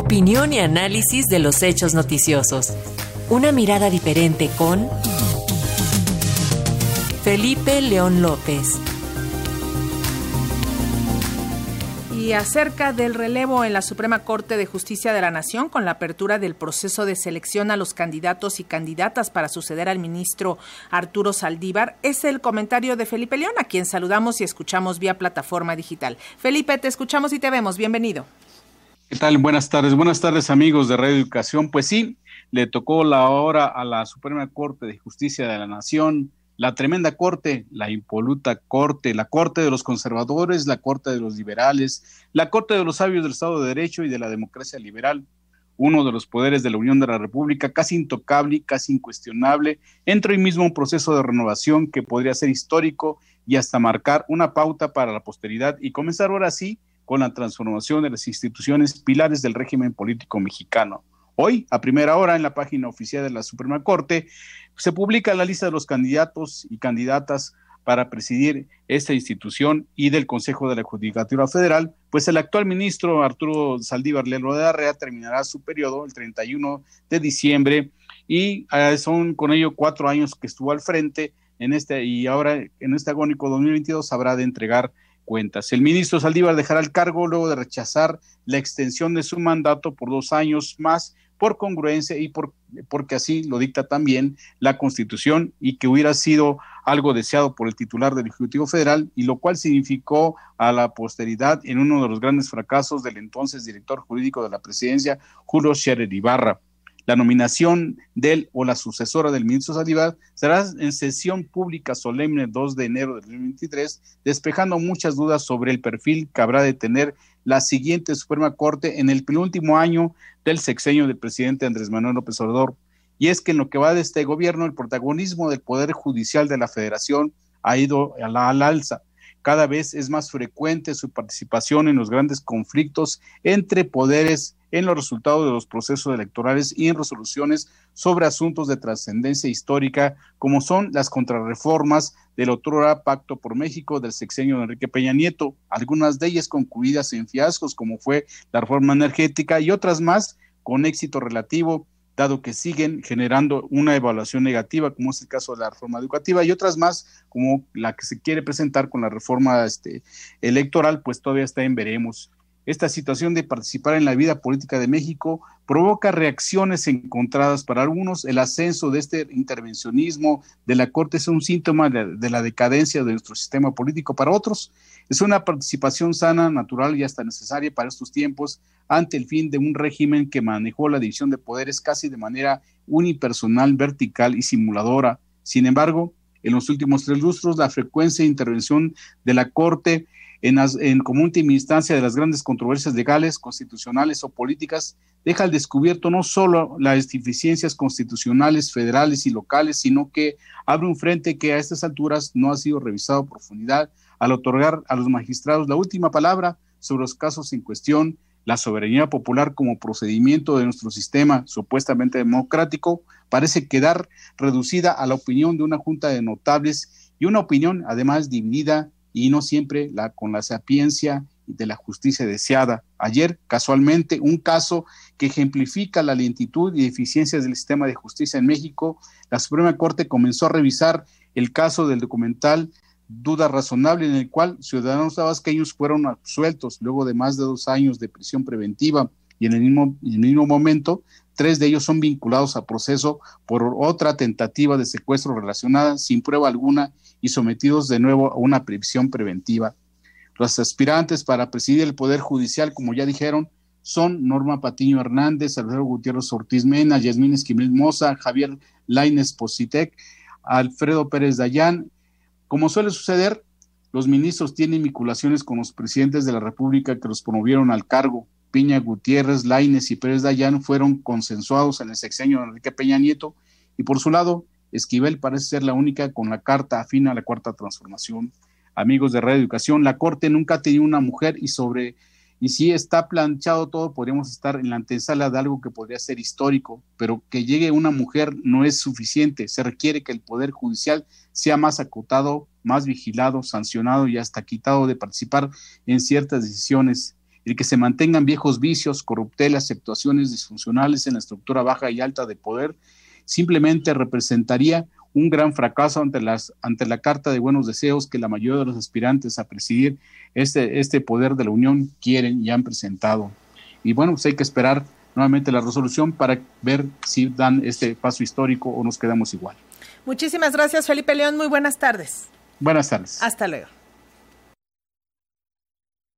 Opinión y análisis de los hechos noticiosos. Una mirada diferente con Felipe León López. Y acerca del relevo en la Suprema Corte de Justicia de la Nación con la apertura del proceso de selección a los candidatos y candidatas para suceder al ministro Arturo Saldívar, es el comentario de Felipe León, a quien saludamos y escuchamos vía plataforma digital. Felipe, te escuchamos y te vemos. Bienvenido. ¿Qué tal? Buenas tardes. Buenas tardes, amigos de Radio Educación. Pues sí, le tocó la hora a la Suprema Corte de Justicia de la Nación la tremenda corte, la impoluta corte, la corte de los conservadores, la corte de los liberales, la corte de los sabios del Estado de Derecho y de la democracia liberal, uno de los poderes de la Unión de la República, casi intocable y casi incuestionable, entra hoy mismo un proceso de renovación que podría ser histórico y hasta marcar una pauta para la posteridad y comenzar ahora sí con la transformación de las instituciones pilares del régimen político mexicano. Hoy, a primera hora, en la página oficial de la Suprema Corte, se publica la lista de los candidatos y candidatas para presidir esta institución y del Consejo de la Judicatura Federal, pues el actual ministro Arturo Saldívar Lelo de Arrea terminará su periodo el 31 de diciembre y eh, son con ello cuatro años que estuvo al frente en este y ahora en este agónico 2022 habrá de entregar cuentas. El ministro Saldívar dejará el cargo luego de rechazar la extensión de su mandato por dos años más por congruencia y por, porque así lo dicta también la Constitución y que hubiera sido algo deseado por el titular del Ejecutivo Federal y lo cual significó a la posteridad en uno de los grandes fracasos del entonces director jurídico de la presidencia, Julio Scherer Ibarra. La nominación del o la sucesora del ministro Saldívar será en sesión pública solemne 2 de enero de 2023, despejando muchas dudas sobre el perfil que habrá de tener la siguiente Suprema Corte en el penúltimo año del sexenio del presidente Andrés Manuel López Obrador. Y es que en lo que va de este gobierno, el protagonismo del Poder Judicial de la Federación ha ido a la, al alza. Cada vez es más frecuente su participación en los grandes conflictos entre poderes en los resultados de los procesos electorales y en resoluciones sobre asuntos de trascendencia histórica, como son las contrarreformas del otrora Pacto por México del sexenio de Enrique Peña Nieto, algunas de ellas concluidas en fiascos, como fue la reforma energética, y otras más con éxito relativo, dado que siguen generando una evaluación negativa, como es el caso de la reforma educativa, y otras más, como la que se quiere presentar con la reforma este, electoral, pues todavía está en veremos. Esta situación de participar en la vida política de México provoca reacciones encontradas para algunos. El ascenso de este intervencionismo de la Corte es un síntoma de, la decadencia de nuestro sistema político. Para otros, es una participación sana, natural y hasta necesaria para estos tiempos ante el fin de un régimen que manejó la división de poderes casi de manera unipersonal, vertical y simuladora. Sin embargo, en los últimos tres lustros, la frecuencia de intervención de la Corte en, en, como última instancia de las grandes controversias legales, constitucionales o políticas, deja al descubierto no solo las deficiencias constitucionales, federales y locales, sino que abre un frente que a estas alturas no ha sido revisado a profundidad al otorgar a los magistrados la última palabra sobre los casos en cuestión, la soberanía popular como procedimiento de nuestro sistema supuestamente democrático parece quedar reducida a la opinión de una junta de notables y una opinión además dividida y no siempre la, con la sapiencia de la justicia deseada. Ayer, casualmente, un caso que ejemplifica la lentitud y deficiencias del sistema de justicia en México, la Suprema Corte comenzó a revisar el caso del documental Duda Razonable, en el cual ciudadanos tabasqueños fueron absueltos luego de más de dos años de prisión preventiva y en el mismo, en el mismo momento, tres de ellos son vinculados a proceso por otra tentativa de secuestro relacionada sin prueba alguna y sometidos de nuevo a una prisión preventiva. Los aspirantes para presidir el Poder Judicial, como ya dijeron, son Norma Patiño Hernández, Alfredo Gutiérrez Ortiz Mena, Yasmín Esquivel Moza, Javier Laines Positec, Alfredo Pérez Dayán. Como suele suceder, los ministros tienen vinculaciones con los presidentes de la República que los promovieron al cargo. Piña Gutiérrez, Laines y Pérez Dayán fueron consensuados en el sexenio de Enrique Peña Nieto y por su lado, Esquivel parece ser la única con la carta afín a la cuarta transformación. Amigos de Radio Educación, la Corte nunca ha tenido una mujer y sobre y si está planchado todo, podríamos estar en la antesala de algo que podría ser histórico, pero que llegue una mujer no es suficiente. Se requiere que el Poder Judicial sea más acotado, más vigilado, sancionado y hasta quitado de participar en ciertas decisiones. El que se mantengan viejos vicios, corruptelas, actuaciones disfuncionales en la estructura baja y alta de poder simplemente representaría un gran fracaso ante, las, ante la carta de buenos deseos que la mayoría de los aspirantes a presidir este, este poder de la Unión quieren y han presentado. Y bueno, pues hay que esperar nuevamente la resolución para ver si dan este paso histórico o nos quedamos igual. Muchísimas gracias, Felipe León. Muy buenas tardes. Buenas tardes. Hasta luego.